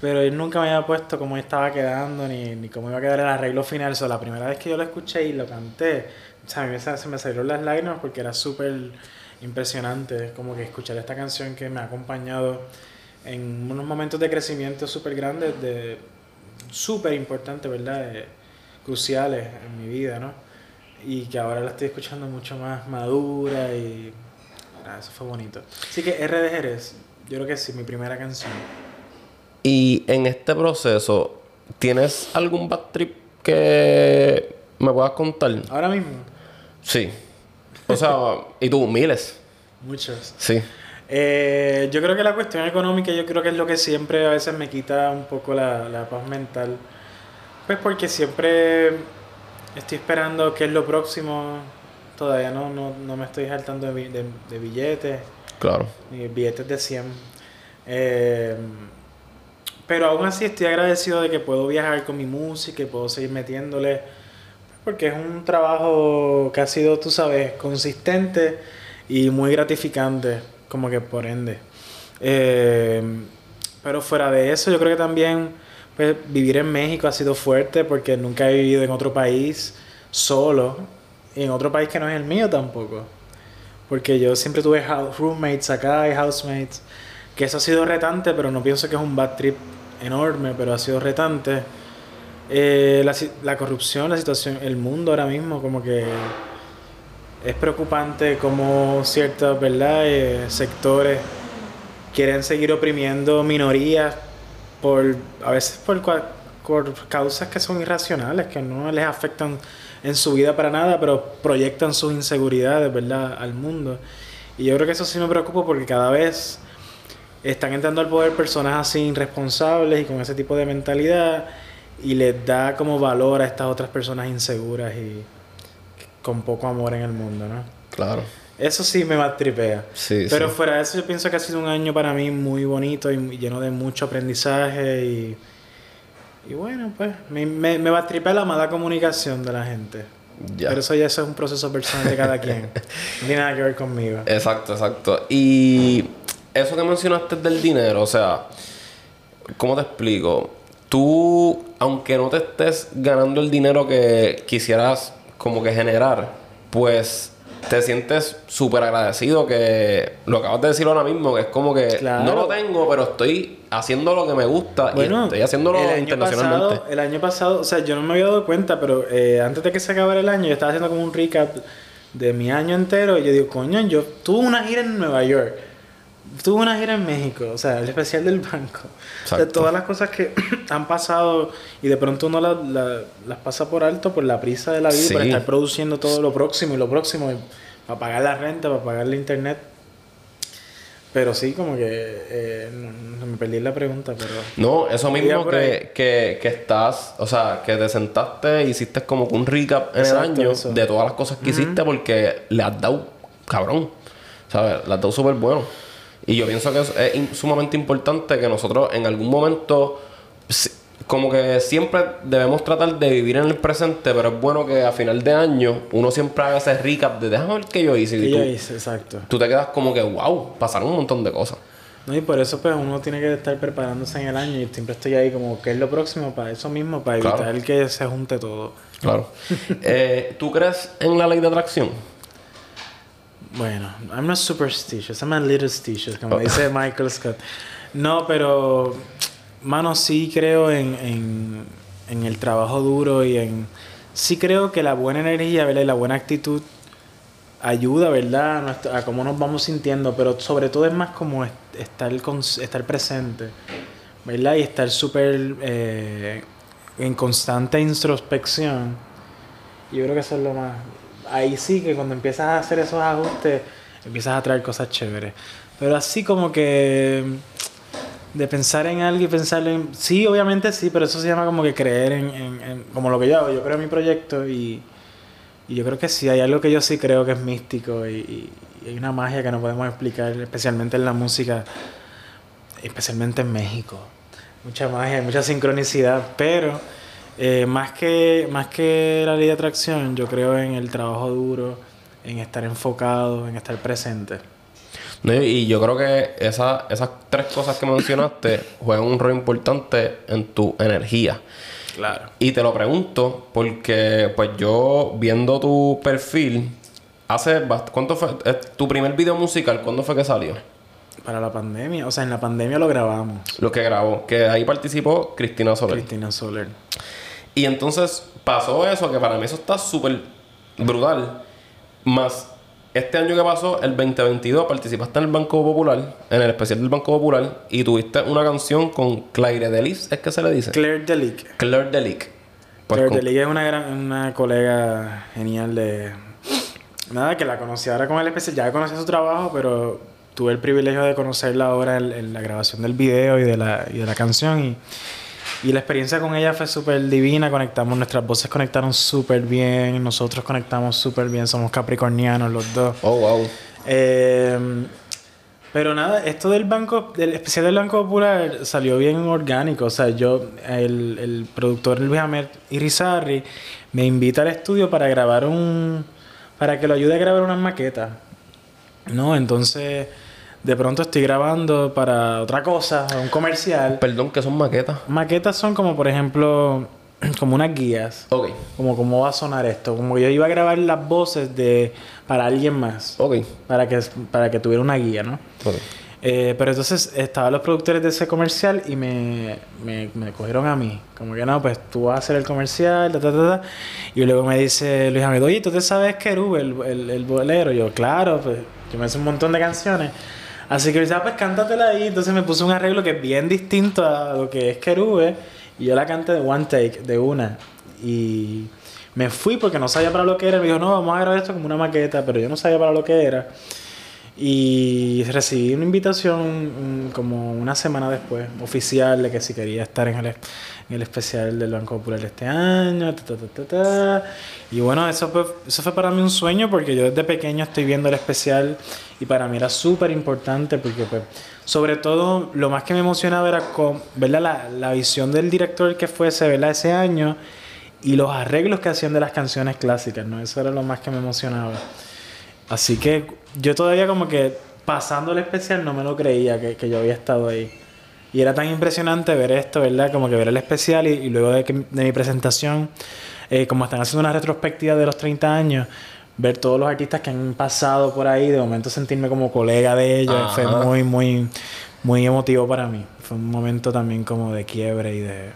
pero él nunca me había puesto cómo estaba quedando ni, ni cómo iba a quedar el arreglo final. So, la primera vez que yo lo escuché y lo canté, o sea, a mí se, me salieron las lágrimas porque era súper impresionante como que escuchar esta canción que me ha acompañado en unos momentos de crecimiento súper grandes, de súper importantes, ¿verdad? Eh, cruciales en mi vida, ¿no? Y que ahora la estoy escuchando mucho más madura y nada, eso fue bonito. Así que R de Jerez, yo creo que sí, mi primera canción. Y en este proceso, ¿tienes algún bad trip que me puedas contar? Ahora mismo, Sí. O sea, y tú, miles. muchos. Sí. Eh, yo creo que la cuestión económica, yo creo que es lo que siempre a veces me quita un poco la, la paz mental. Pues porque siempre estoy esperando qué es lo próximo. Todavía no, no, no me estoy saltando de, bi- de- de billetes, Claro. ni billetes de 100. Eh, pero aún así estoy agradecido de que puedo viajar con mi música y puedo seguir metiéndole. Porque es un trabajo que ha sido, tú sabes, consistente y muy gratificante, como que por ende. Eh, pero fuera de eso, yo creo que también pues, vivir en México ha sido fuerte porque nunca he vivido en otro país solo en otro país que no es el mío tampoco. Porque yo siempre tuve roommates acá y housemates. Que eso ha sido retante, pero no pienso que es un bad trip enorme, pero ha sido retante. Eh, la, la corrupción, la situación, el mundo ahora mismo, como que es preocupante como ciertos ¿verdad? Eh, sectores quieren seguir oprimiendo minorías por a veces por, por causas que son irracionales, que no les afectan en su vida para nada, pero proyectan sus inseguridades, ¿verdad?, al mundo. Y yo creo que eso sí me preocupa porque cada vez están entrando al poder personas así irresponsables y con ese tipo de mentalidad y les da como valor a estas otras personas inseguras y con poco amor en el mundo, ¿no? Claro. Eso sí me tripea. Sí, Pero sí. fuera de eso, yo pienso que ha sido un año para mí muy bonito y lleno de mucho aprendizaje. Y, y bueno, pues me, me, me tripea la mala comunicación de la gente. Ya. Pero eso ya eso es un proceso personal de cada quien. No tiene nada que ver conmigo. Exacto, exacto. Y eso que mencionaste del dinero, o sea, ¿cómo te explico? Tú, aunque no te estés ganando el dinero que quisieras como que generar, pues te sientes súper agradecido que lo acabas de decir ahora mismo, que es como que Claro. no lo tengo, pero estoy haciendo lo que me gusta y estoy haciéndolo el año internacionalmente. Pasado, el año pasado, o sea, yo no me había dado cuenta, pero eh, antes de que se acabara el año, yo estaba haciendo como un recap de mi año entero y yo digo, coño, yo tuve una gira en Nueva York, tuve una gira en México, o sea, el especial del banco. O sea, Exacto. todas las cosas que han pasado y de pronto uno la- la- las pasa por alto por la prisa de la vida, y por Sí. estar produciendo todo lo próximo y lo próximo, y para pagar la renta, para pagar el internet. Pero sí, como que eh, me perdí la pregunta, pero... No, eso mismo que, que, que estás, o sea, que te sentaste hiciste como un recap en Exacto, el año eso. de todas las cosas que hiciste porque le has dado cabrón, ¿sabes? Le has dado súper bueno. Y yo pienso que es, es sumamente importante que nosotros en algún momento, como que siempre debemos tratar de vivir en el presente, pero es bueno que a final de año uno siempre haga ese recap de déjame ver qué yo hice. Que Y yo tú, hice, exacto. tú te quedas como que, wow, pasaron un montón de cosas. No, y por eso pues uno tiene que estar preparándose en el año y siempre estoy ahí como qué es lo próximo para eso mismo, para Claro. evitar que se junte todo. Claro. Eh, ¿Tú crees en la ley de atracción? Bueno, I'm not superstitious, I'm a little stitious, como Oh. dice Michael Scott. No, pero, mano, sí creo en, en, en el trabajo duro y en... Sí creo que la buena energía, ¿verdad? Y la buena actitud ayuda, ¿verdad? A, nuestro- a cómo nos vamos sintiendo, pero sobre todo es más como est- estar, cons- estar presente, ¿verdad? Y estar súper eh, en constante introspección. Yo creo que eso es lo más... Ahí sí que cuando empiezas a hacer esos ajustes, empiezas a traer cosas chéveres. Pero así como que... De pensar en algo y pensar en... Sí, obviamente sí, pero eso se llama como que creer en... en- en- como lo que yo hago. Yo creo en mi proyecto y... Y yo creo que sí, hay algo que yo sí creo que es místico y, y- y hay una magia que no podemos explicar, especialmente en la música, especialmente en México. Mucha magia, mucha sincronicidad, pero eh, más, que, más que la ley de atracción, yo creo en el trabajo duro, en estar enfocado, en estar presente. No, y yo creo que esa- esas tres cosas que mencionaste juegan un rol importante en tu energía. Claro. Y te lo pregunto porque, pues yo viendo tu perfil, hace ¿cuánto fue? Eh, Tu primer video musical, ¿cuándo fue que salió? Para la pandemia, o sea, en la pandemia lo grabamos. Lo que grabó, que ahí participó Cristina Soler. Cristina Soler. Y entonces pasó eso, que para mí eso está súper brutal. Más este año que pasó, el 2022, participaste en el Banco Popular, en el especial del Banco Popular, y tuviste una canción con Claire Delis, ¿es que se le dice? Claire Delic. Claire Delic. Pues Claire con- Delic es una, gran- una colega genial de... Nada, que la conocí ahora con el especial. Ya conocía su trabajo, pero tuve el privilegio de conocerla ahora en, en la grabación del video y de la, y de la canción. Y, y la experiencia con ella fue súper divina. Conectamos, nuestras voces conectaron súper bien. Nosotros conectamos súper bien. Somos capricornianos los dos. Oh, wow. Eh, pero nada, esto del banco, del especial del Banco Popular salió bien orgánico. O sea, yo, el, el productor Luis Amer Irizarry me invita al estudio para grabar un. para que lo ayude a grabar unas maquetas. ¿No? Entonces, de pronto estoy grabando para otra cosa, un comercial. Perdón, que son maquetas. Maquetas son como, por ejemplo, como unas guías. Ok, Como cómo va a sonar esto. Como yo iba a grabar las voces de para alguien más ok, para que, para que tuviera una guía, ¿no? ok. Eh, pero entonces estaban los productores de ese comercial y me, me, me cogieron a mí. Como que no, pues tú vas a hacer el comercial, ta, ta, ta, ta. Y luego me dice Luis Amigo, oye, ¿tú te sabes Kerub, el, el, el bolero? Yo, claro, pues yo me sé un montón de canciones. Así que dice, ah, pues cántatela ahí. Entonces me puse un arreglo que es bien distinto a lo que es Kerube. Y yo la canté de one take, de una. Y me fui porque no sabía para lo que era. Me dijo, no, vamos a grabar esto como una maqueta, pero yo no sabía para lo que era. Y recibí una invitación como una semana después, oficial, de que si quería estar en el, en el especial del Banco Popular este año. y bueno, eso fue, eso fue para mí un sueño porque yo desde pequeño estoy viendo el especial y para mí era súper importante porque pues, sobre todo lo más que me emocionaba era con. La, la visión del director que fuese ¿verdad? ese año y los arreglos que hacían de las canciones clásicas, ¿no? Eso era lo más que me emocionaba. Así que yo todavía como que pasando el especial no me lo creía que, que yo había estado ahí. Y era tan impresionante ver esto, ¿verdad? Como que ver el especial y, luego de, que, de, mi presentación, eh, como están haciendo una retrospectiva de los 30 años, ver todos los artistas que han pasado por ahí, de momento sentirme como colega de ellos, fue muy, muy, muy emotivo para mí. Fue un momento también como de quiebre y de,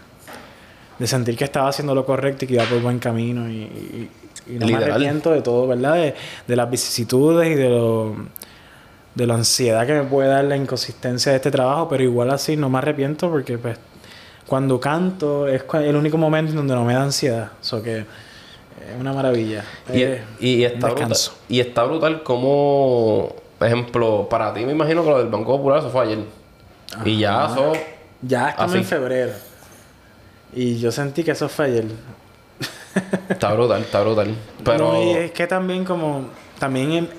de sentir que estaba haciendo lo correcto y que iba por buen camino y, y no me arrepiento de todo, ¿verdad? De, de, las vicisitudes y de lo de la ansiedad que me puede dar la inconsistencia de este trabajo, pero igual así no me arrepiento porque pues cuando canto es el único momento en donde no me da ansiedad, eso que es una maravilla. Y, y, está brutal, y está brutal como, ejemplo, para ti me imagino que lo del Banco Popular eso fue ayer. Y ya eso... Ya estamos en febrero. Y yo sentí que eso fue ayer está brutal, está brutal. Pero... es que también como... También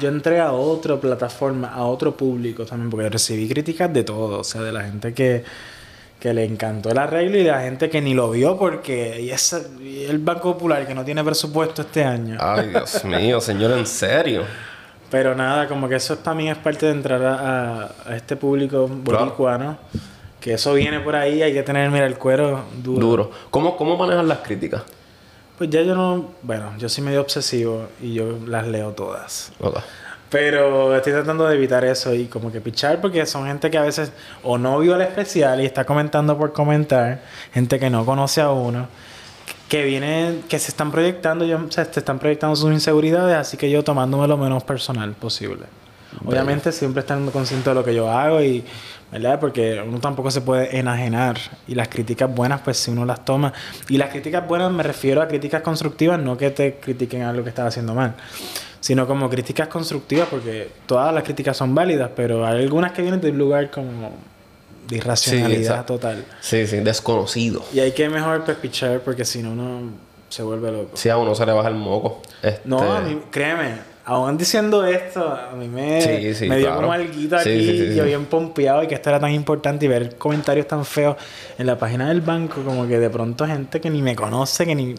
yo entré a otra plataforma, a otro público también, porque recibí críticas de todo, o sea, de la gente que, que le encantó el arreglo y la gente que ni lo vio porque y, ese, el Banco Popular que no tiene presupuesto este año. Ay, Dios mío, señor, en serio. Pero nada, como que eso también es parte de entrar a, a este público boricua, ¿no? Que eso viene por ahí, hay que tener, mira, el cuero duro. Duro. ¿Cómo, cómo manejan las críticas? Pues ya yo no... Bueno, yo soy medio obsesivo y yo las leo todas. Pero estoy tratando de evitar eso y como que pichar porque son gente que a veces o no vio el especial y está comentando por comentar, gente que no conoce a uno, que viene, que se están proyectando, yo, o sea, se están proyectando sus inseguridades, así que yo tomándome lo menos personal posible. Obviamente siempre estando consciente de lo que yo hago y, ¿verdad? Porque uno tampoco se puede enajenar y las críticas buenas, pues si uno las toma. Y las críticas buenas me refiero a críticas constructivas, no que te critiquen algo que estás haciendo mal, sino como críticas constructivas, porque todas las críticas son válidas, pero hay algunas que vienen de un lugar como de irracionalidad total. Sí, sí, desconocido. Y hay que mejor pespichar porque si no uno se vuelve loco. Sí, a uno se le baja el moco. No, a Este, mí, créeme, aún diciendo esto, a mí me, Sí, sí, me dio claro. como alguito aquí, sí, yo bien pompeado y que esto era tan importante y ver comentarios tan feos en la página del banco, como que de pronto gente que ni me conoce, que ni...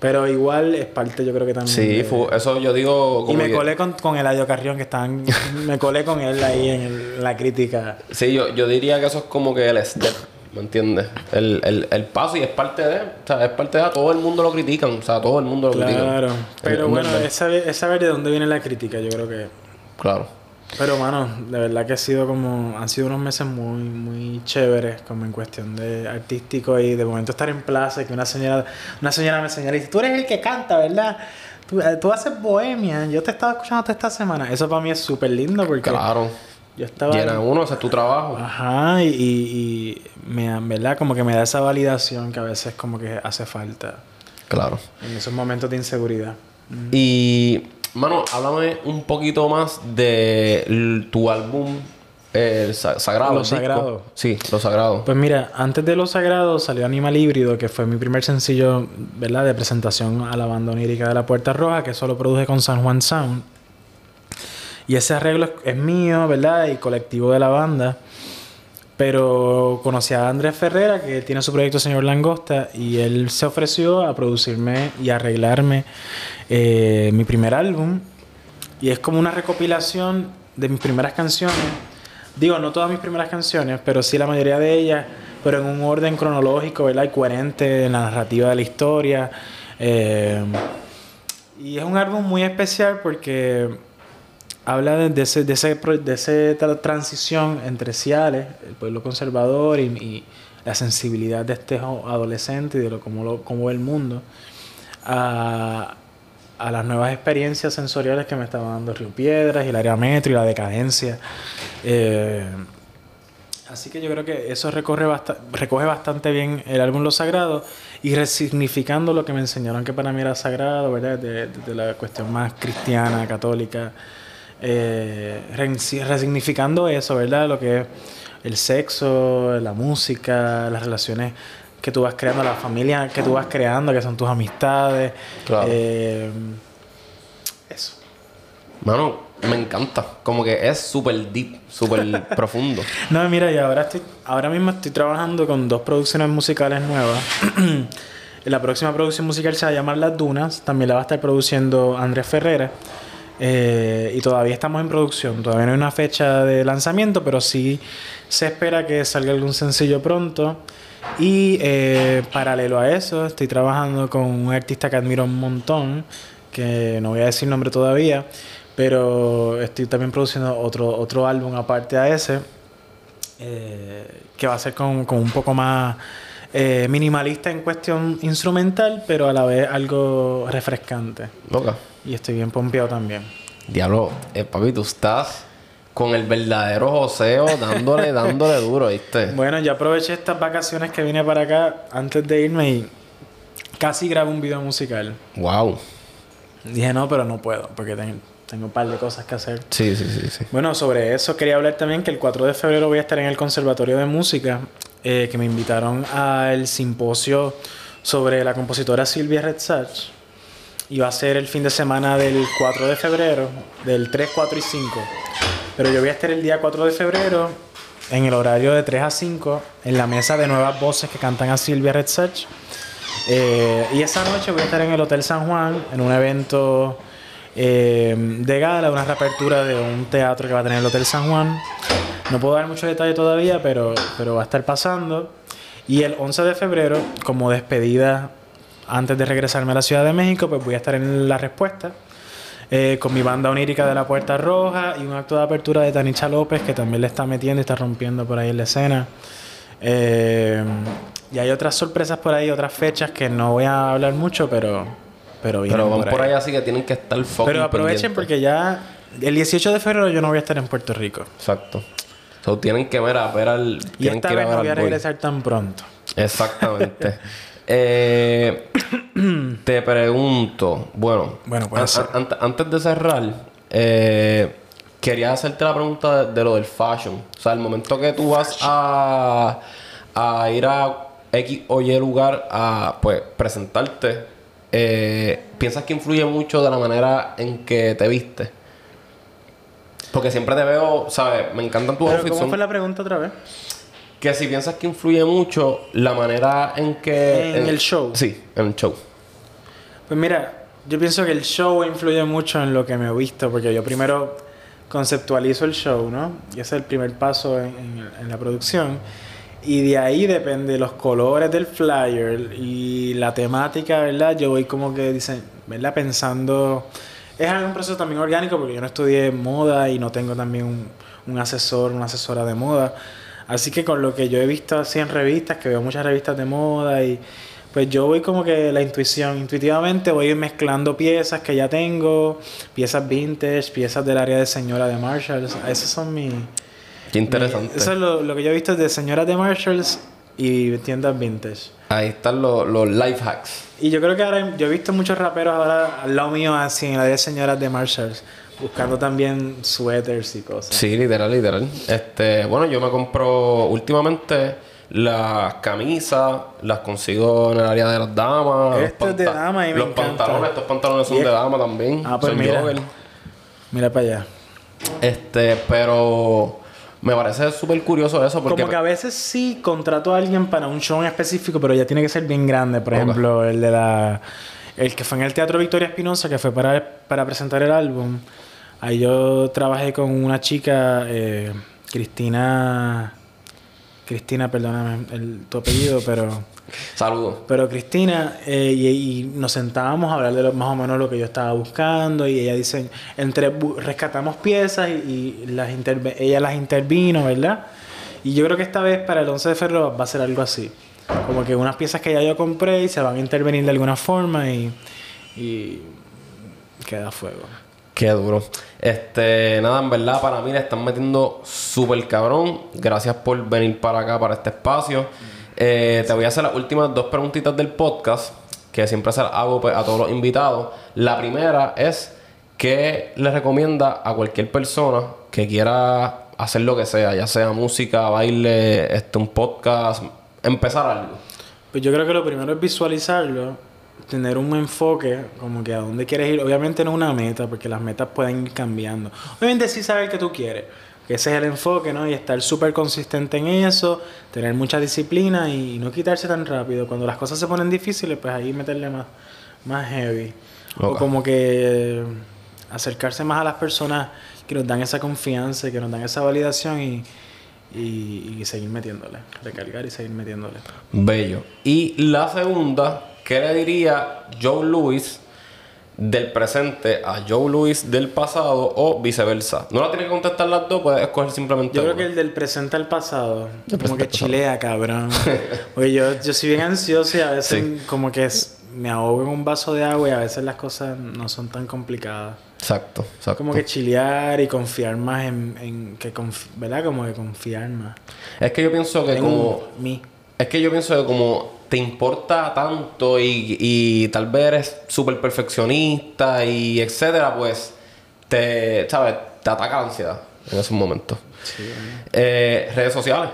Pero igual es parte, yo creo que también. Sí, de- eso yo digo... Y como me que- colé con, con Eladio Carrión, que estaban. me colé con él ahí en, el- en la crítica. Sí, yo, yo diría que eso es como que el step, ¿me entiendes? El, el, el paso y es parte de... O sea, es parte de... Todo el mundo lo critican. O sea, todo el mundo lo critica. Claro. Pero Es bueno, es saber, es saber de dónde viene la crítica, yo creo que. Claro. Pero mano, de verdad que ha sido como, han sido unos meses muy, muy chéveres, como en cuestión de artístico y de momento estar en plaza, y que una señora, una señora me señala y dice, tú eres el que canta, ¿verdad? Tú, eh, tú haces bohemia, yo te estaba escuchando toda esta semana. Eso para mí es súper lindo porque Claro. Yo estaba... Llena uno, ese es tu trabajo. Ajá, y, y, me, ¿verdad? Como que me da esa validación que a veces como que hace falta Claro. en esos momentos de inseguridad. Y, mano, háblame un poquito más de tu álbum eh, Sagrado. Lo. Sagrado. Sí, Lo Sagrado. Pues mira, antes de Lo Sagrado salió Animal Híbrido, que fue mi primer sencillo, ¿verdad? De presentación a la banda onírica de La Puerta Roja, que solo produje con San Juan Sound. Y ese arreglo es- mío, ¿verdad? Y colectivo de la banda. Pero conocí a Andrés Ferrera, que tiene su proyecto Señor Langosta, y él se ofreció a producirme y arreglarme eh, mi primer álbum. Y es como una recopilación de mis primeras canciones. Digo, no todas mis primeras canciones, pero sí la mayoría de ellas, pero en un orden cronológico, ¿verdad? Y coherente en la narrativa de la historia. Eh, y es un álbum muy especial porque habla de, de ese, de, ese, de esa tra- transición entre Ciales, el pueblo conservador y, y la sensibilidad de este adolescente y de lo, cómo, lo, cómo ve el mundo, a, a las nuevas experiencias sensoriales que me estaba dando Río Piedras y el área metro y la decadencia. Eh, Así que yo creo que eso recorre basta- recoge bastante bien el álbum Lo Sagrado y resignificando lo que me enseñaron que para mí era sagrado, ¿verdad? De, de- de la cuestión más cristiana, católica. Eh, resi- resignificando eso, ¿verdad? Lo que es el sexo, la música, las relaciones que tú vas creando, la familia que tú vas creando, que son tus amistades. Claro. eh, eso. Mano, me encanta. Como que es súper deep, súper profundo. No, mira, y ahora estoy, ahora mismo estoy trabajando con dos producciones musicales nuevas. la próxima producción musical se va a llamar Las Dunas. También la va a estar produciendo Andrés Ferrera. Eh, y todavía estamos en producción. Todavía no hay una fecha de lanzamiento, pero sí se espera que salga algún sencillo pronto. Y eh, paralelo a eso, estoy trabajando con un artista que admiro un montón, que no voy a decir nombre todavía, pero estoy también produciendo otro, otro álbum aparte a ese, eh, que va a ser con, con un poco más eh, minimalista en cuestión instrumental, pero a la vez algo refrescante. Loca. Y estoy bien pompeado también. Diablo, eh, papi, tú estás con el verdadero joseo dándole, dándole duro, ¿viste? Bueno, ya aproveché estas vacaciones que vine para acá antes de irme y casi grabé un video musical. Wow. Dije, no, pero no puedo, porque ten- tengo un par de cosas que hacer. Sí, sí, sí, sí. Bueno, sobre eso quería hablar también que el 4 de febrero voy a estar en el Conservatorio de Música, eh, que me invitaron al simposio sobre la compositora Silvia Retsach. Y va a ser el fin de semana del 4 de febrero, del 3, 4 y 5. Pero yo voy a estar el día 4 de febrero, en el horario de 3 a 5, en la mesa de nuevas voces que cantan a Silvia Retsach. Eh, y esa noche voy a estar en el Hotel San Juan, en un evento eh, de gala, una reapertura de un teatro que va a tener el Hotel San Juan. No puedo dar muchos detalles todavía, pero, pero va a estar pasando. Y el 11 de febrero, como despedida antes de regresarme a la Ciudad de México, pues voy a estar en La Respuesta. eh, con mi banda onírica de la Puerta Roja y un acto de apertura de Tanicha López que también le está metiendo y está rompiendo por ahí en la escena. Eh, y hay otras sorpresas por ahí, otras fechas que no voy a hablar mucho, pero, pero Pero van por ahí así que tienen que estar fucking Pero aprovechen porque ya el 18 de febrero yo no voy a estar en Puerto Rico. Exacto. So, tienen que ver a ver al... Y esta que vez no voy a boy. regresar tan pronto. Exactamente. Eh, te pregunto, bueno, Bueno, an- antes de cerrar, eh, quería hacerte la pregunta de, de lo del fashion. O sea, el momento que tú vas a, a ir a X o Y lugar a pues presentarte, eh, ¿piensas que influye mucho de la manera en que te viste? Porque siempre te veo, ¿sabes? Me encantan tus Pero outfits. ¿Cómo son- fue la pregunta otra vez? Que si piensas que influye mucho la manera en que... En el show. Sí, en el show. Pues mira, yo pienso que el show influye mucho en lo que me he visto, porque yo primero conceptualizo el show, ¿no? Y ese es el primer paso en, en- en la producción. Y de ahí depende los colores del flyer y la temática, ¿verdad? Yo voy como que dicen, ¿verdad? Pensando. Es un proceso también orgánico porque yo no estudié moda y no tengo también un, un asesor, una asesora de moda. Así que con lo que yo he visto así en revistas, que veo muchas revistas de moda y pues yo voy como que la intuición, intuitivamente voy mezclando piezas que ya tengo, piezas vintage, piezas del área de señora de Marshalls. Esos son mis... Qué interesante. Eso es lo, lo que yo he visto de señoras de Marshalls y tiendas vintage. Ahí están los, los life hacks. Y yo creo que ahora yo he visto muchos raperos ahora al lado mío así en la de señoras de Marshalls, buscando también suéteres y cosas. Sí, literal, literal. Este, bueno, yo me compro últimamente las camisas, las consigo en el área de las damas. los Esto es de dama y me Los encanta. pantalones, estos pantalones son es- de dama también. Ah, pues son mira. jogger. Mira para allá. Este, pero me parece súper curioso eso porque... Como que a veces sí contrato a alguien para un show en específico, pero ya tiene que ser bien grande. Por ejemplo, el de la. El que fue en el Teatro Victoria Espinosa, que fue para, para presentar el álbum. Ahí yo trabajé con una chica, eh, Cristina. Cristina, perdóname el, tu apellido, pero. Saludos. Pero Cristina, eh, y, y nos sentábamos a hablar de lo, más o menos lo que yo estaba buscando y ella dice, entre rescatamos piezas y, y las ella las intervino, ¿verdad? Y yo creo que esta vez para el 11 de febrero va a ser algo así. Como que unas piezas que ya yo compré y se van a intervenir de alguna forma y, y queda fuego. Qué duro. Este, nada, en verdad, para mí le están metiendo súper cabrón. Gracias por venir para acá, para este espacio. Eh, te voy a hacer las últimas dos preguntitas del podcast, que siempre hago pues, a todos los invitados. La primera es, ¿qué le recomienda a cualquier persona que quiera hacer lo que sea, ya sea música, baile, este, un podcast, empezar algo? Pues yo creo que lo primero es visualizarlo, tener un enfoque, como que a dónde quieres ir. Obviamente no una meta, porque las metas pueden ir cambiando. Obviamente sí saber qué tú quieres, que ese es el enfoque, ¿no? Y estar súper consistente en eso, tener mucha disciplina y no quitarse tan rápido. Cuando las cosas se ponen difíciles, pues ahí meterle más, más heavy. O como que acercarse más a las personas que nos dan esa confianza, que nos dan esa validación y, y, y seguir metiéndole, recargar y seguir metiéndole. Bello. Y la segunda, ¿qué le diría Joe Louis del presente a Joe Louis del pasado o viceversa? No la tienes que contestar las dos, puedes escoger simplemente Yo creo una. que el del presente al pasado, Del como que chilea, cabrón. Oye, yo, yo soy bien ansioso y a veces Sí. como que es- me ahogo en un vaso de agua y a veces las cosas no son tan complicadas. Exacto, exacto. Como que chilear y confiar más en, en que conf- ¿verdad? Como que confiar más. Es que yo pienso que En como... mí. Es que yo pienso que como te importa tanto y, y tal vez eres súper perfeccionista y etcétera, pues te, ¿sabes? Te ataca la ansiedad en esos momentos. Eh, redes sociales.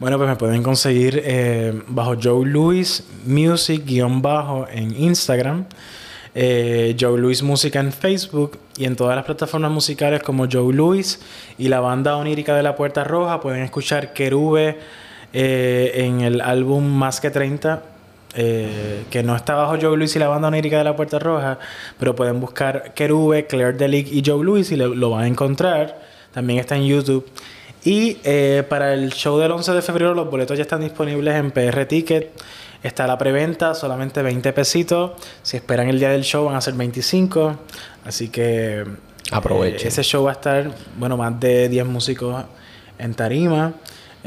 Bueno, pues me pueden conseguir eh, bajo Joe Louis Music guion bajo en Instagram, eh, Joe Louis Música en Facebook y en todas las plataformas musicales como Joe Louis y la banda onírica de la Puerta Roja. Pueden escuchar Querube eh, en el álbum Más que 30. eh, que no está bajo Joe Louis y la banda onírica de la Puerta Roja, pero pueden buscar Querube, Claire Delic y Joe Louis y lo, lo van a encontrar. También está en YouTube. Y eh, para el show del 11 de febrero los boletos ya están disponibles en PR Ticket. Está la preventa, solamente 20 pesitos. Si esperan el día del show van a ser 25. Así que Aprovechen. eh, ese show va a estar, bueno, más de 10 músicos en tarima.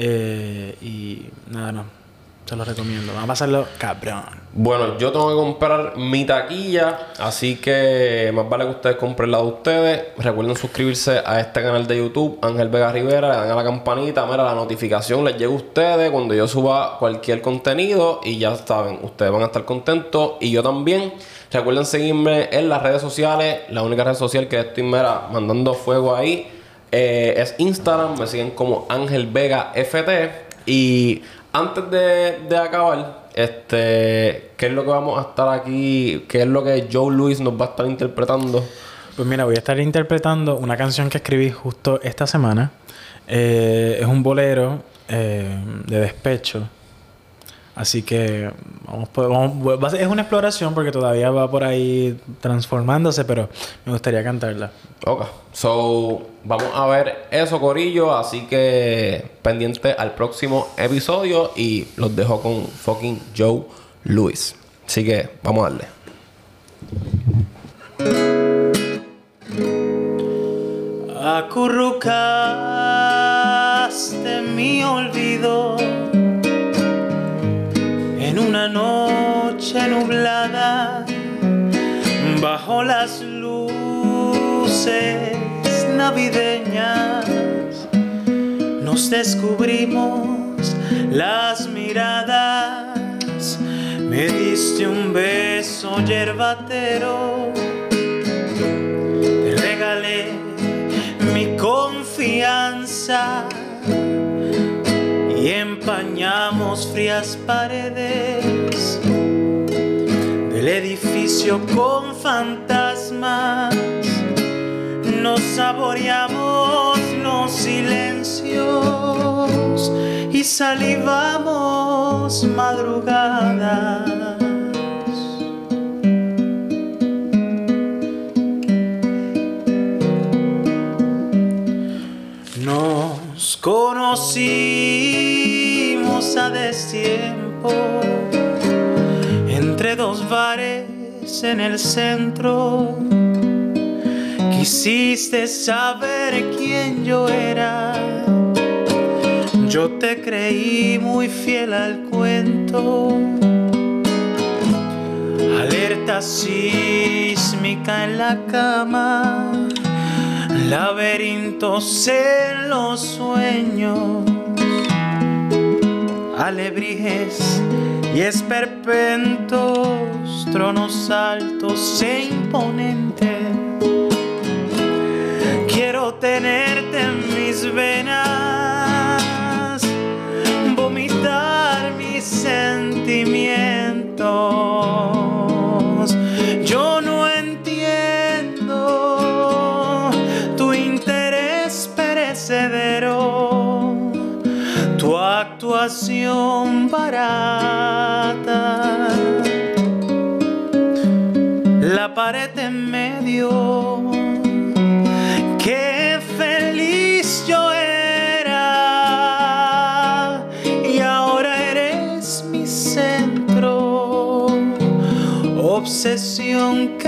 Eh, y nada, no. Se los recomiendo. Van a pasarlo cabrón. Bueno, yo tengo que comprar mi taquilla, así que más vale que ustedes compren la de ustedes. Recuerden suscribirse a este canal de YouTube, Ángel Vega Rivera, le dan a la campanita, mira, la notificación les llega a ustedes cuando yo suba cualquier contenido y ya saben, ustedes van a estar contentos y yo también. Recuerden seguirme en las redes sociales, la única red social que estoy mira, mandando fuego ahí eh, es Instagram, me siguen como Ángel Vega FT y antes de, acabar, este, ¿qué es lo que vamos a estar aquí? ¿Qué es lo que Joe Louis nos va a estar interpretando? Pues mira, voy a estar interpretando una canción que escribí justo esta semana. Eh, es un bolero eh, de despecho. Así que vamos, por- vamos- es una exploración porque todavía va por ahí transformándose, pero me gustaría cantarla. Ok, so vamos a ver eso, Corillo. Así que pendiente al próximo episodio y los dejo con fucking Joe Louis. Así que vamos a darle. Acurrucaste mi olvido una noche nublada bajo las luces navideñas. Nos descubrimos las miradas. Me diste un beso yerbatero. Te regalé mi confianza empañamos frías paredes del edificio con fantasmas. Nos saboreamos los silencios y salivamos madrugadas. Nos destiempo entre dos bares en el centro. Quisiste saber quién yo era. Yo te creí muy fiel al cuento. Alerta sísmica en la cama laberintos en los sueños, alebrijes y esperpentos, tronos altos e imponentes. Quiero tenerte en mis venas La pared en medio. Qué feliz yo era. Y ahora eres mi centro, obsesión